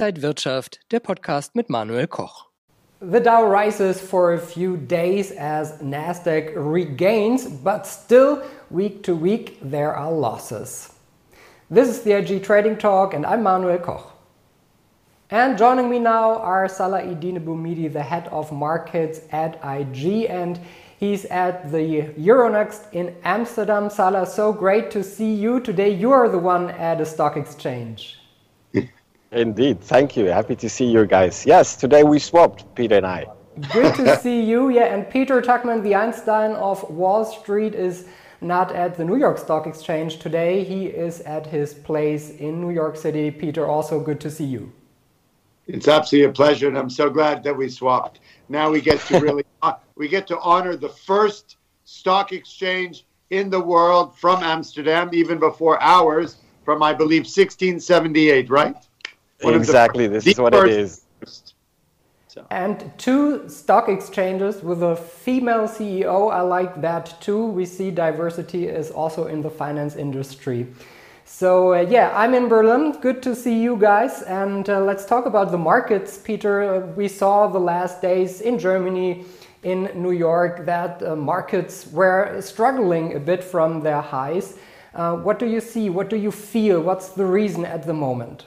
Inside Wirtschaft, der Podcast mit Manuel Koch. The Dow rises for a few days as Nasdaq regains, but still week to week there are losses. This is the IG Trading Talk and I'm Manuel Koch. And joining me now are Salah Eddine Bouhmidi, the head of markets at IG, and he's at the Euronext in Amsterdam. Salah, so great to see you. Today you are the one at a stock exchange. Indeed, thank you. Happy to see you guys. Yes, today we swapped, Peter and I. Good to see you. Yeah, and Peter Tuchman, the Einstein of Wall Street, is not at the New York Stock Exchange today. He is at his place in New York City. Peter, also good to see you. It's absolutely a pleasure, and I'm so glad that we swapped. Now we get to really we get to honor the first stock exchange in the world from Amsterdam, even before ours, from I believe 1678, right? One exactly, this is what it is. So. And two stock exchanges with a female CEO, I like that too. We see diversity is also in the finance industry. So, uh, yeah, I'm in Berlin. Good to see you guys. And uh, let's talk about the markets, Peter. Uh, we saw the last days in Germany, in New York, that uh, markets were struggling a bit from their highs. Uh, what do you see? What do you feel? What's the reason at the moment?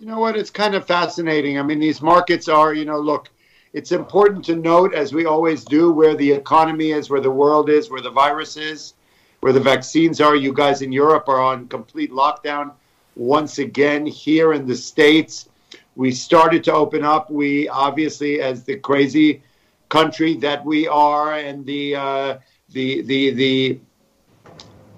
You know what? It's kind of fascinating. I mean, these markets are, you know, look, it's important to note, as we always do, where the economy is, where the world is, where the virus is, where the vaccines are. You guys in Europe are on complete lockdown once again. Here in the States, we started to open up. We obviously, as the crazy country that we are, and the uh, the the the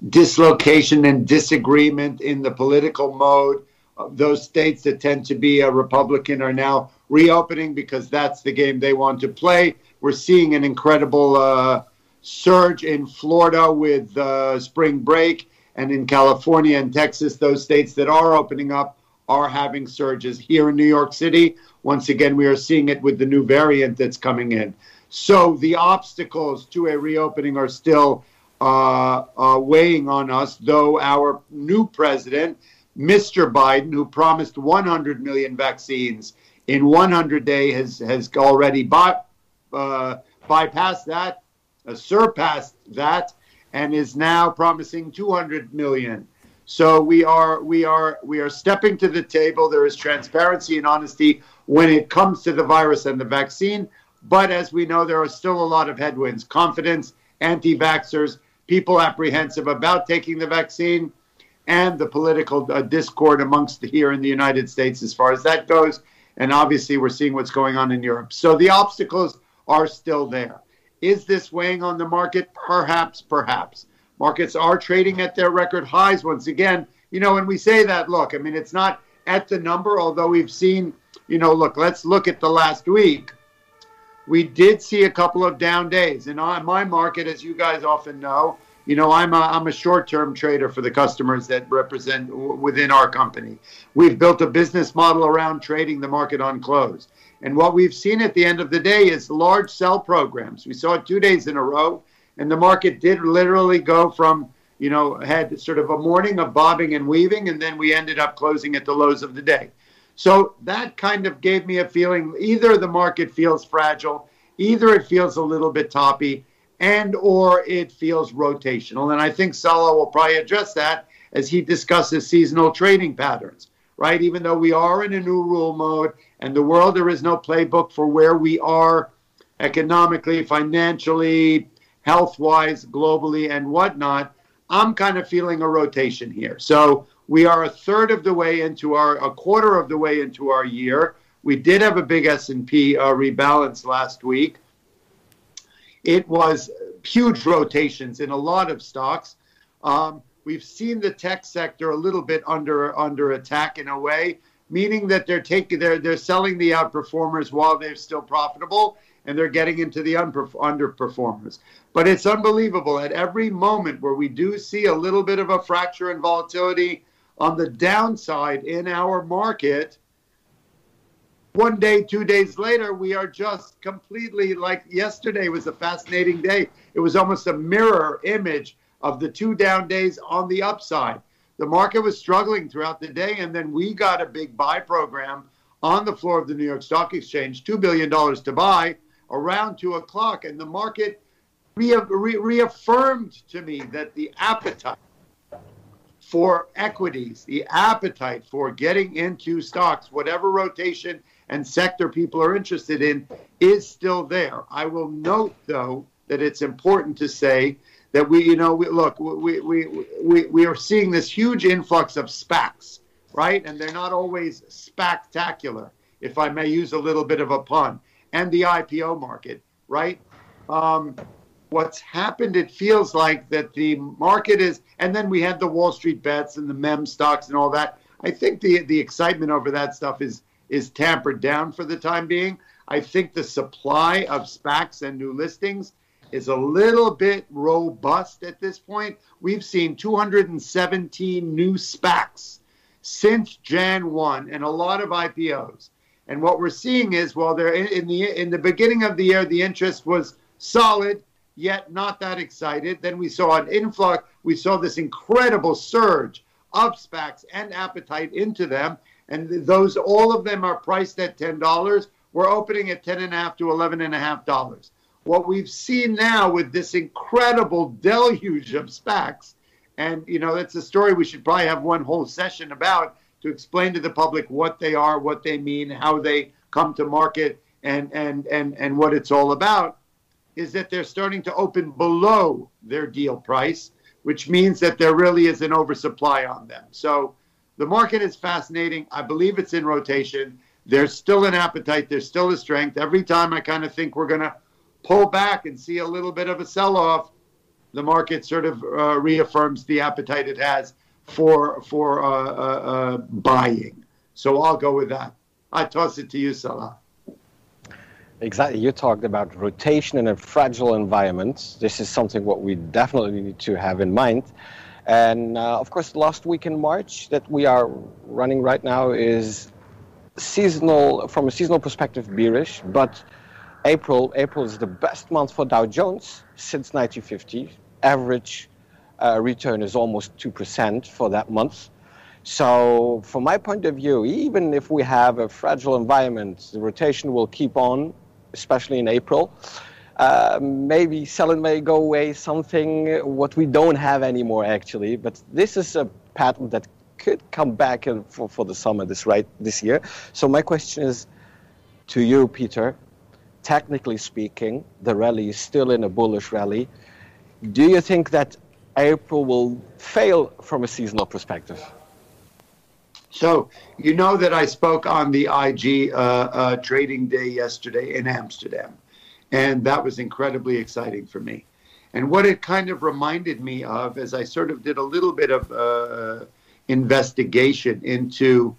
dislocation and disagreement in the political mode those states that tend to be a Republican are now reopening because that's the game they want to play. We're seeing an incredible uh, surge in Florida with uh, spring break, and in California and Texas, those states that are opening up are having surges. Here in New York City, once again, we are seeing it with the new variant that's coming in. So the obstacles to a reopening are still uh, uh weighing on us, though our new president Mr. Biden, who promised 100 million vaccines in 100 days, has, has already by, uh, bypassed that, uh, surpassed that, and is now promising 200 million. So we are we are we are stepping to the table. There is transparency and honesty when it comes to the virus and the vaccine. But as we know, there are still a lot of headwinds: confidence, anti-vaxxers, people apprehensive about taking the vaccine and the political uh, discord amongst the, here in the United States as far as that goes. And obviously, we're seeing what's going on in Europe. So the obstacles are still there. Is this weighing on the market? Perhaps, perhaps. Markets are trading at their record highs once again. You know, when we say that, look, I mean, it's not at the number, although we've seen, you know, look, let's look at the last week. We did see a couple of down days. And on my market, as you guys often know, you know, I'm a, I'm a short term trader for the customers that represent w- within our company. We've built a business model around trading the market on close. And what we've seen at the end of the day is large sell programs. We saw it two days in a row, and the market did literally go from, you know, had sort of a morning of bobbing and weaving, and then we ended up closing at the lows of the day. So that kind of gave me a feeling either the market feels fragile, either it feels a little bit toppy and or it feels rotational. And I think Salah will probably address that as he discusses seasonal trading patterns, right? Even though we are in a new rule mode and the world, there is no playbook for where we are economically, financially, health wise, globally, and whatnot. I'm kind of feeling a rotation here. So we are a third of the way into our, a quarter of the way into our year. We did have a big S&P uh, rebalance last week. It was huge rotations in a lot of stocks. Um, we've seen the tech sector a little bit under under attack in a way, meaning that they're taking they're they're selling the outperformers while they're still profitable, and they're getting into the underperformers. But it's unbelievable at every moment where we do see a little bit of a fracture and volatility on the downside in our market one day, two days later, we are just completely like yesterday was a fascinating day. It was almost a mirror image of the two down days on the upside. the market was struggling throughout the day, and then we got a big buy program on the floor of the New York Stock Exchange, $2 billion to buy around 2 o'clock. And the market re- re- reaffirmed to me that the appetite for equities, the appetite for getting into stocks, whatever rotation and sector people are interested in, is still there. I will note, though, that it's important to say that we, you know, we, look, we, we, we, we are seeing this huge influx of SPACs right? And they're not always spectacular, if I may use a little bit of a pun, and the IPO market, right? Um, what's happened, it feels like that the market is, and then we had the Wall Street bets and the meme stocks and all that. I think the the excitement over that stuff is is tampered down for the time being. I think the supply of SPACs and new listings is a little bit robust at this point. We've seen 217 new SPACs since Jan 1 and a lot of IPOs. And what we're seeing is, while there in the in the beginning of the year, the interest was solid, yet not that excited. Then we saw an influx. We saw this incredible surge of SPACs and appetite into them, and those all of them are priced at ten dollars. We're opening at ten and a half to eleven and a half dollars. What we've seen now with this incredible deluge of SPACs and, you know, that's a story we should probably have one whole session about to explain to the public what they are, what they mean, how they come to market, and, and, and, and what it's all about, is that they're starting to open below their deal price, which means that there really is an oversupply on them. So the market is fascinating. I believe it's in rotation. There's still an appetite, there's still a strength. Every time I kind of think we're going to pull back and see a little bit of a sell off, the market sort of uh, reaffirms the appetite it has for for uh, uh, uh, buying. So I'll go with that. I toss it to you, Salah. Exactly. You talked about rotation in a fragile environment. This is something what we definitely need to have in mind. And uh, of course, last week in March that we are running right now is seasonal, from a seasonal perspective, bearish. But April, April is the best month for Dow Jones since 1950 average uh, return is almost 2% for that month. So, from my point of view, even if we have a fragile environment, the rotation will keep on, especially in April. Uh, maybe selling may go away, something what we don't have anymore actually. But this is a pattern that could come back for, for the summer this right this year. So my question is to you, Peter. Technically speaking, the rally is still in a bullish rally. Do you think that April will fail from a seasonal perspective? So, you know that I spoke on the IG uh, uh, trading day yesterday in Amsterdam, and that was incredibly exciting for me. And what it kind of reminded me of, as I sort of did a little bit of uh, investigation into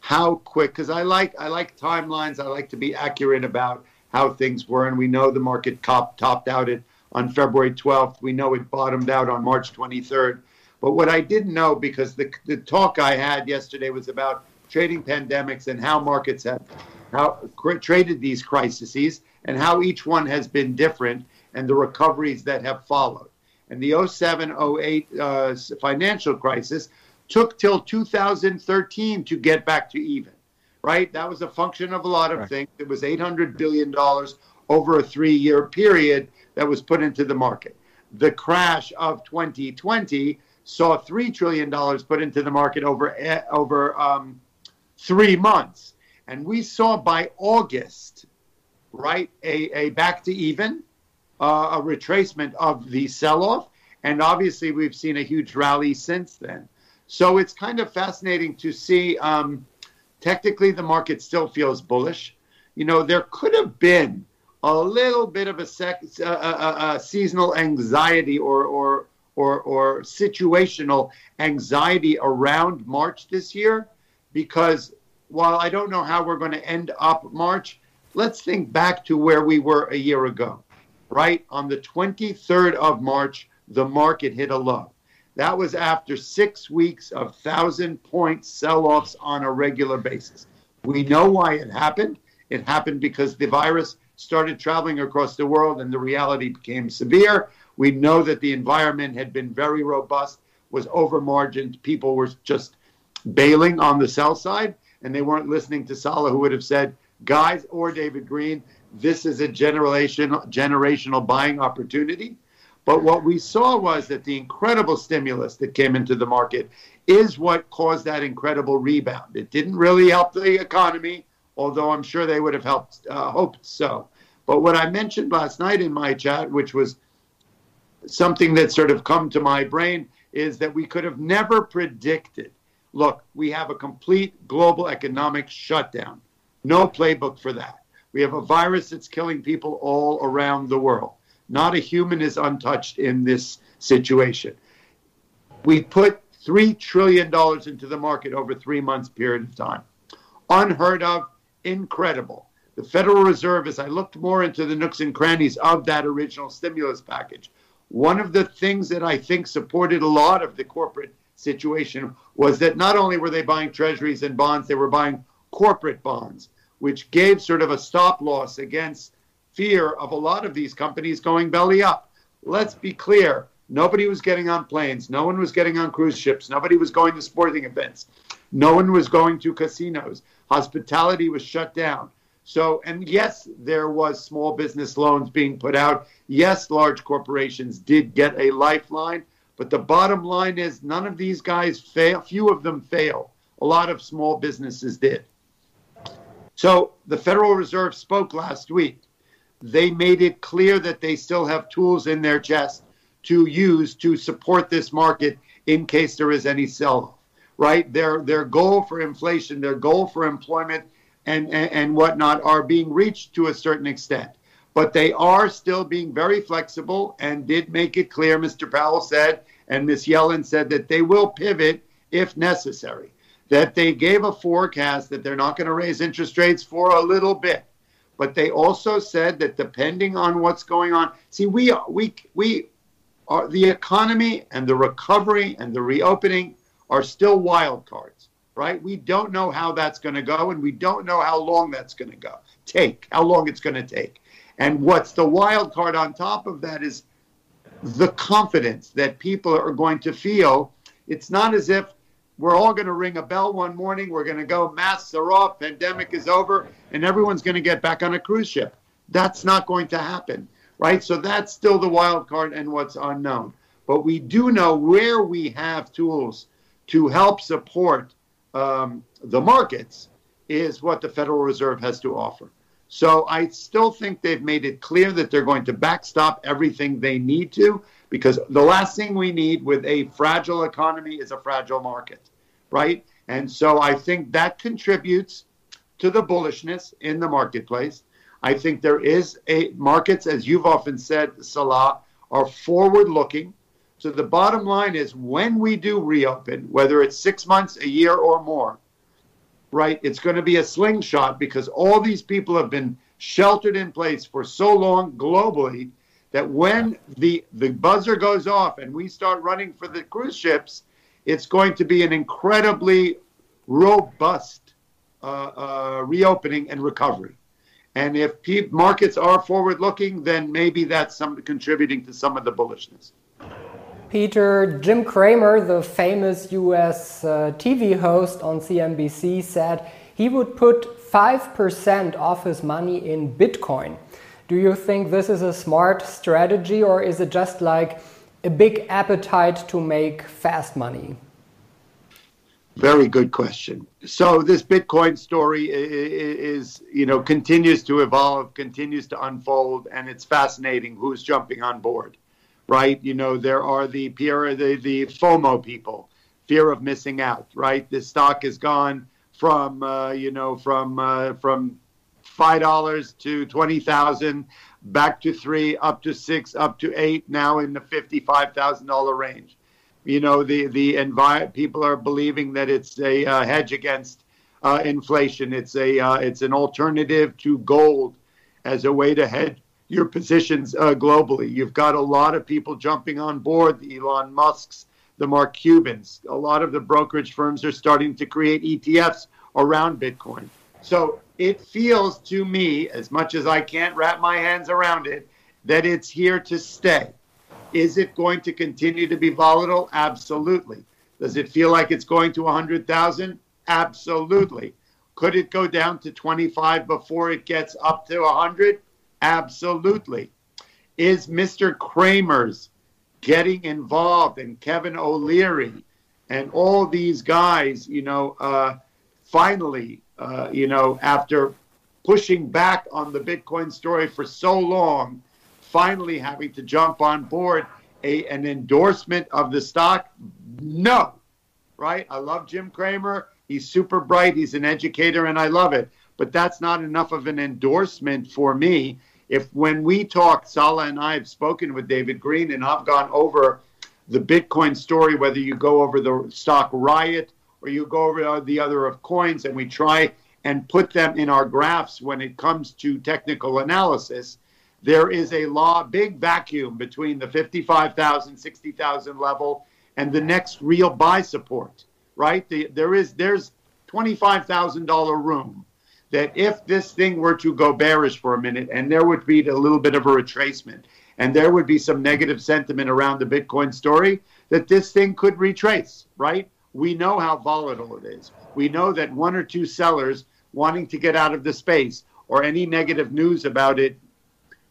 how quick, because I like I like timelines, I like to be accurate about how things were, and we know the market top, topped out on February 12th. We know it bottomed out on March 23rd. But what I didn't know, because the, the talk I had yesterday was about trading pandemics and how markets have how cr- traded these crises and how each one has been different and the recoveries that have followed. And the 07 08 uh, financial crisis took till 2013 to get back to even, right? That was a function of a lot of right. things. It was $800 billion over a three year period that was put into the market. The crash of 2020 saw $3 trillion put into the market over, eh, over um, three months. And we saw by August, right, a, a back to even, uh, a retracement of the sell off. And obviously, we've seen a huge rally since then. So it's kind of fascinating to see. Um, technically, the market still feels bullish. You know, there could have been a little bit of a, sec, uh, uh, uh, seasonal anxiety or, or, or, or situational anxiety around March this year because while I don't know how we're going to end up March, let's think back to where we were a year ago, right? On the 23rd of March, the market hit a low. That was after six weeks of thousand point sell offs on a regular basis. We know why it happened. It happened because the virus started traveling across the world and the reality became severe. We know that the environment had been very robust was over margined. People were just bailing on the sell side, and they weren't listening to Salah, who would have said, "Guys," or David Green, "This is a generation generational buying opportunity." But what we saw was that the incredible stimulus that came into the market is what caused that incredible rebound. It didn't really help the economy, although I'm sure they would have helped, uh, hoped so. But what I mentioned last night in my chat, which was something that sort of come to my brain, is that we could have never predicted. Look, we have a complete global economic shutdown. No playbook for that. We have a virus that's killing people all around the world. Not a human is untouched in this situation. We put $3 trillion into the market over three months period of time. Unheard of, incredible. The Federal Reserve, as I looked more into the nooks and crannies of that original stimulus package, one of the things that I think supported a lot of the corporate situation was that not only were they buying treasuries and bonds, they were buying corporate bonds, which gave sort of a stop loss against fear of a lot of these companies going belly up. Let's be clear nobody was getting on planes, no one was getting on cruise ships, nobody was going to sporting events, no one was going to casinos, hospitality was shut down. So, and yes, there was small business loans being put out. Yes, large corporations did get a lifeline, but the bottom line is none of these guys fail. Few of them fail. A lot of small businesses did. So the Federal Reserve spoke last week they made it clear that they still have tools in their chest to use to support this market in case there is any sell-off. Right? Their their goal for inflation, their goal for employment, and, and and whatnot are being reached to a certain extent. But they are still being very flexible and did make it clear, Mr. Powell said, and Ms. Yellen said that they will pivot if necessary. That they gave a forecast that they're not going to raise interest rates for a little bit but they also said that depending on what's going on, see, we we we are the economy and the recovery and the reopening are still wild cards, right? We don't know how that's going to go, and we don't know how long that's going to go take, how long it's going to take. And what's the wild card on top of that is the confidence that people are going to feel. It's not as if we're all going to ring a bell one morning. We're going to go, masks are off, pandemic is over, and everyone's going to get back on a cruise ship. That's not going to happen, right? So that's still the wild card and what's unknown. But we do know where we have tools to help support um, the markets is what the Federal Reserve has to offer. So I still think they've made it clear that they're going to backstop everything they need to because the last thing we need with a fragile economy is a fragile market, right? And so I think that contributes to the bullishness in the marketplace. I think there is a markets, as you've often said, Salah, are forward looking. So the bottom line is when we do reopen, whether it's six months, a year, or more, right, it's going to be a slingshot because all these people have been sheltered in place for so long globally that when the the buzzer goes off and we start running for the cruise ships, it's going to be an incredibly robust uh, uh, reopening and recovery. And if pe- markets are forward looking, then maybe that's some contributing to some of the bullishness. Peter, Jim Cramer, the famous US uh, TV host on CNBC, said he would put 5% of his money in Bitcoin. Do you think this is a smart strategy or is it just like a big appetite to make fast money? Very good question. So this Bitcoin story is, you know, continues to evolve, continues to unfold, and it's fascinating who's jumping on board, right? You know, there are the peer, the, the FOMO people, fear of missing out, right? The stock has gone from, uh, you know, from uh, from five dollars to twenty thousand, back to three, up to six, up to eight, now in the fifty-five thousand dollar range. You know, the the envi- people are believing that it's a uh, hedge against uh, inflation. It's a uh, it's an alternative to gold as a way to hedge your positions uh, globally. You've got a lot of people jumping on board. The Elon Musk's, the Mark Cubans. A lot of the brokerage firms are starting to create ETFs around Bitcoin. So it feels to me, as much as I can't wrap my hands around it, that it's here to stay. Is it going to continue to be volatile? Absolutely. Does it feel like it's going to 100,000? Absolutely. Could it go down to 25 before it gets up to 100? Absolutely. Is Mr. Cramer's getting involved and Kevin O'Leary and all these guys, you know, uh, finally, uh, you know, after pushing back on the Bitcoin story for so long, finally having to jump on board a, an endorsement of the stock? No, right? I love Jim Cramer. He's super bright. He's an educator, and I love it. But that's not enough of an endorsement for me. If when we talk, Salah and I have spoken with David Green, and I've gone over the Bitcoin story, whether you go over the stock riot or you go over the other of coins, and we try and put them in our graphs when it comes to technical analysis, there is a law, big vacuum between the 55,000, 60,000 level and the next real buy support right? The, there is there's $25,000 room that if this thing were to go bearish for a minute and there would be a little bit of a retracement and there would be some negative sentiment around the Bitcoin story, that this thing could retrace, right? We know how volatile it is. We know that one or two sellers wanting to get out of the space or any negative news about it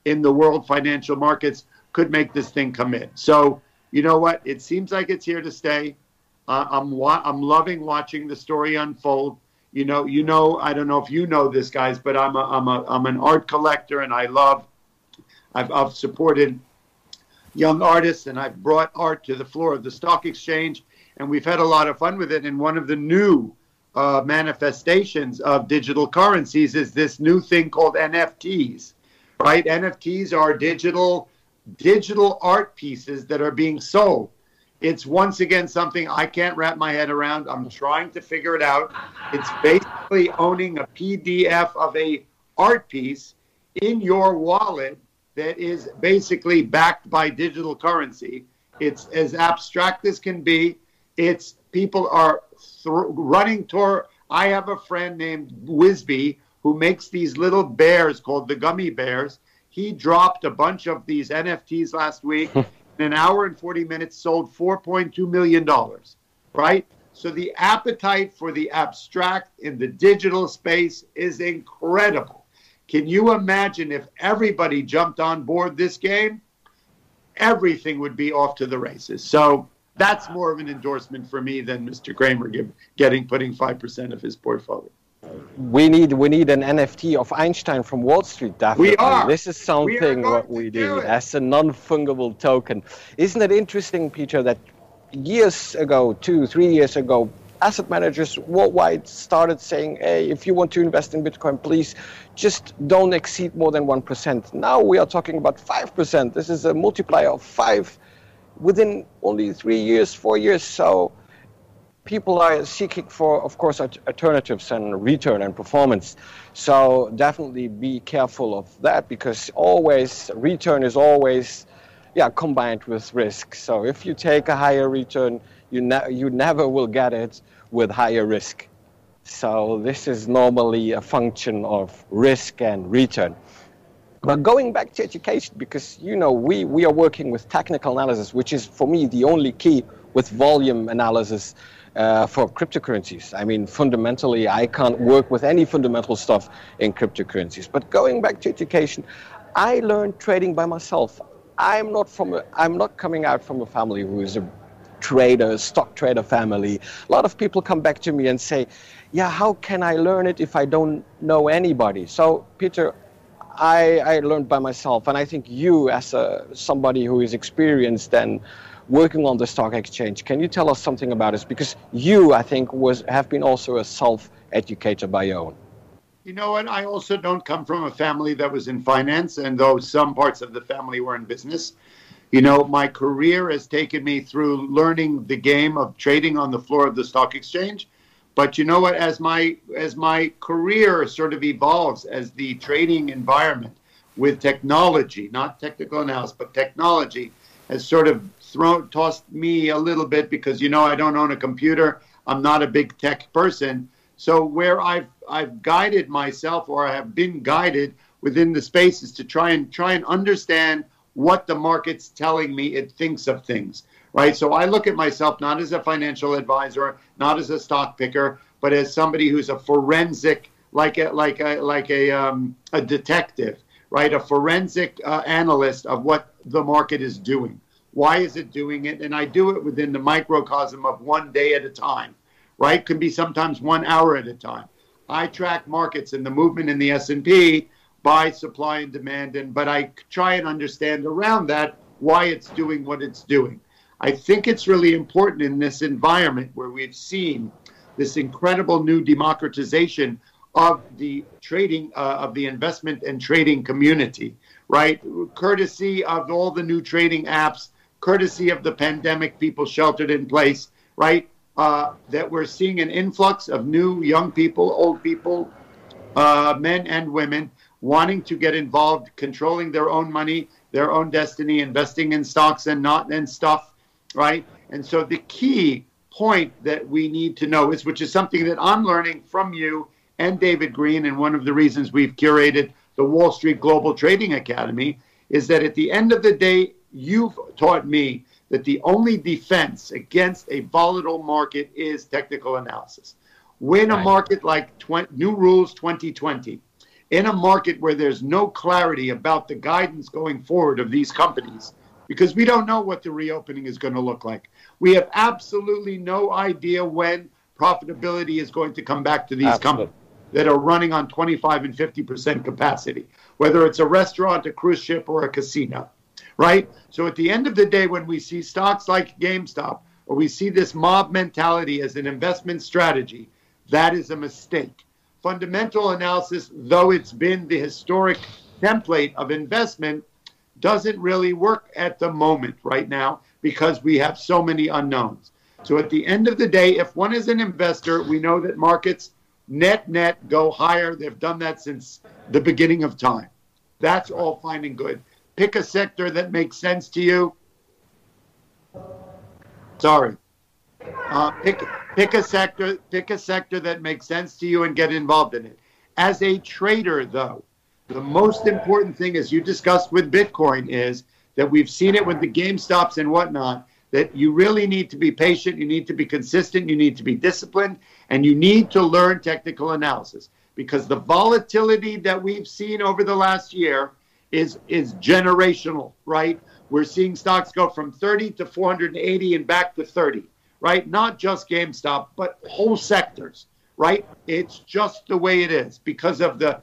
in the world financial markets could make this thing come in. So, you know what? It seems like it's here to stay. Uh, I'm wa- I'm loving watching the story unfold. You know, you know, I don't know if you know this, guys, but I'm a, I'm a, I'm an art collector, and I love. I've, I've supported young artists, and I've brought art to the floor of the stock exchange, and we've had a lot of fun with it. And one of the new uh, manifestations of digital currencies is this new thing called NFTs. Right? NFTs are digital digital art pieces that are being sold it's once again something I can't wrap my head around. I'm trying to figure it out. It's basically owning a PDF of a art piece in your wallet that is basically backed by digital currency. It's as abstract as can be. It's people are th- running toward. I have a friend named Whisbe who makes these little bears called the gummy bears. He dropped a bunch of these NFTs last week. in an hour and 40 minutes sold $4.2 million, right? So the appetite for the abstract in the digital space is incredible. Can you imagine if everybody jumped on board this game? Everything would be off to the races. So that's more of an endorsement for me than Mr. Cramer give, getting putting 5% of his portfolio we need we need an NFT of Einstein from Wall Street. Definitely. We are. This is something what we do as a non-fungible token. Isn't it interesting, Peter, that years ago, two, three years ago, asset managers worldwide started saying, "Hey, if you want to invest in Bitcoin, please just don't exceed more than one percent." Now we are talking about five percent. This is a multiplier of five within only three years, four years. So people are seeking for, of course, alternatives and return and performance. So definitely be careful of that because always return is always, yeah, combined with risk. So if you take a higher return, you ne- you never will get it with higher risk. So this is normally a function of risk and return. But going back to education, because you know we, we are working with technical analysis, which is for me the only key with volume analysis uh, for cryptocurrencies. I mean, fundamentally, I can't work with any fundamental stuff in cryptocurrencies. But going back to education, I learned trading by myself. I'm not from a, I'm not coming out from a family who is a trader, stock trader family. A lot of people come back to me and say, "Yeah, how can I learn it if I don't know anybody?" So, Peter, I, I learned by myself, and I think you, as a, somebody who is experienced and working on the stock exchange. Can you tell us something about this? Because you, I think, was have been also a self-educator by your own. You know what? I also don't come from a family that was in finance, and though some parts of the family were in business, you know, my career has taken me through learning the game of trading on the floor of the stock exchange. But you know what? As my as my career sort of evolves, as the trading environment with technology, not technical analysis, but technology, has sort of thrown tossed me a little bit because you know I don't own a computer. I'm not a big tech person. So where I've I've guided myself or I have been guided within the spaces to try and try and understand what the market's telling me it thinks of things, right? So I look at myself not as a financial advisor, not as a stock picker, but as somebody who's a forensic, like a like a like a um, a detective, right? A forensic uh, analyst of what the market is doing. Why is it doing it? And I do it within the microcosm of one day at a time, right? Could be sometimes one hour at a time. I track markets and the movement in the S&P by supply and demand, and but I try and understand around that why it's doing what it's doing. I think it's really important in this environment where we've seen this incredible new democratization of the trading uh, of the investment and trading community right? Courtesy of all the new trading apps courtesy of the pandemic people sheltered in place right? Uh, that we're seeing an influx of new young people old people uh, men and women wanting to get involved controlling their own money their own destiny investing in stocks and not in stuff right and so the key point that we need to know is, which is something that I'm learning from you and David Green, and one of the reasons we've curated the Wall Street Global Trading Academy, is that at the end of the day, you've taught me that the only defense against a volatile market is technical analysis. When right. a market like 20, New Rules 2020, in a market where there's no clarity about the guidance going forward of these companies, because we don't know what the reopening is going to look like. We have absolutely no idea when profitability is going to come back to these absolutely. companies that are running on 25 and 50% capacity, whether it's a restaurant, a cruise ship, or a casino, right? So at the end of the day, when we see stocks like GameStop or we see this mob mentality as an investment strategy, that is a mistake. Fundamental analysis, though it's been the historic template of investment, doesn't really work at the moment right now because we have so many unknowns. So at the end of the day, if one is an investor, we know that markets net net go higher. They've done that since the beginning of time. That's all fine and good. Pick a sector that makes sense to you. Sorry. Uh, pick pick a sector pick a sector that makes sense to you and get involved in it. As a trader, though, the most important thing, as you discussed with Bitcoin, is that we've seen it with the GameStops and whatnot, that you really need to be patient, you need to be consistent, you need to be disciplined, and you need to learn technical analysis because the volatility that we've seen over the last year is is generational, right? We're seeing stocks go from 30 to 480 and back to 30, right? Not just GameStop, but whole sectors, right? It's just the way it is because of the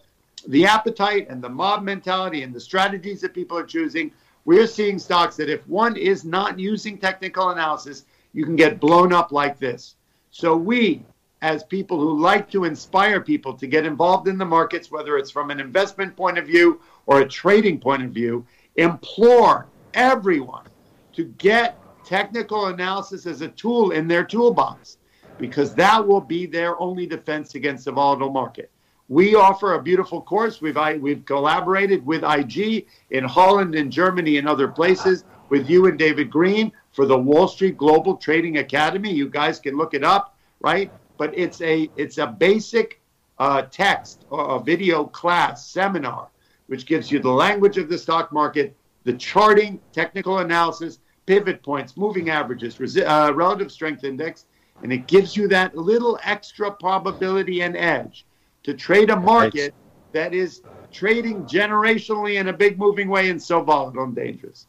the appetite and the mob mentality and the strategies that people are choosing, we're seeing stocks that if one is not using technical analysis, you can get blown up like this. So we, as people who like to inspire people to get involved in the markets, whether it's from an investment point of view or a trading point of view, implore everyone to get technical analysis as a tool in their toolbox because that will be their only defense against the volatile market. We offer a beautiful course. We've we've collaborated with IG in Holland and Germany and other places with you and David Green for the Wall Street Global Trading Academy. You guys can look it up, right? But it's a it's a basic uh, text or a video class seminar which gives you the language of the stock market, the charting, technical analysis, pivot points, moving averages, uh, relative strength index, and it gives you that little extra probability and edge to trade a market that is trading generationally in a big moving way and so volatile and dangerous.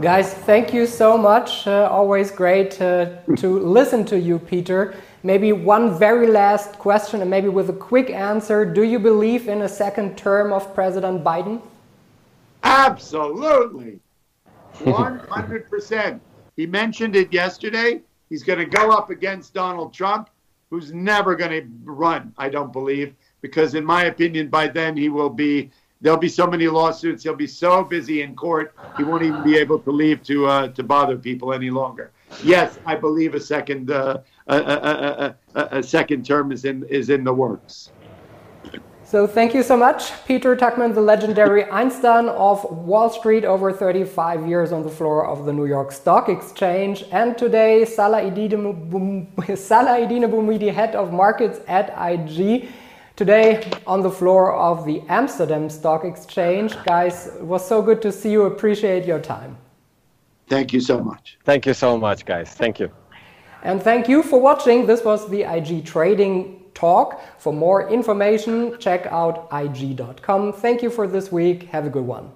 Guys, thank you so much. Uh, always great uh, to listen to you, Peter. Maybe one very last question, and maybe with a quick answer. Do you believe in a second term of President Biden? Absolutely. 100%. he mentioned it yesterday. He's going to go up against Donald Trump who's never going to run, I don't believe, because in my opinion, by then he will be. There'll be so many lawsuits. He'll be so busy in court, he won't even be able to leave to uh, to bother people any longer. Yes, I believe a second uh, a, a, a, a second term is in is in the works. So thank you so much, Peter Tuchman, the legendary Einstein of Wall Street, over 35 years on the floor of the New York Stock Exchange. And today, Salah Eddine Bouhmidi, head of markets at IG. Today, on the floor of the Amsterdam Stock Exchange. Guys, it was so good to see you. Appreciate your time. Thank you so much. Thank you so much, guys. Thank you. And thank you for watching. This was the IG Trading talk. For more information, check out ig.com. Thank you for this week. Have a good one.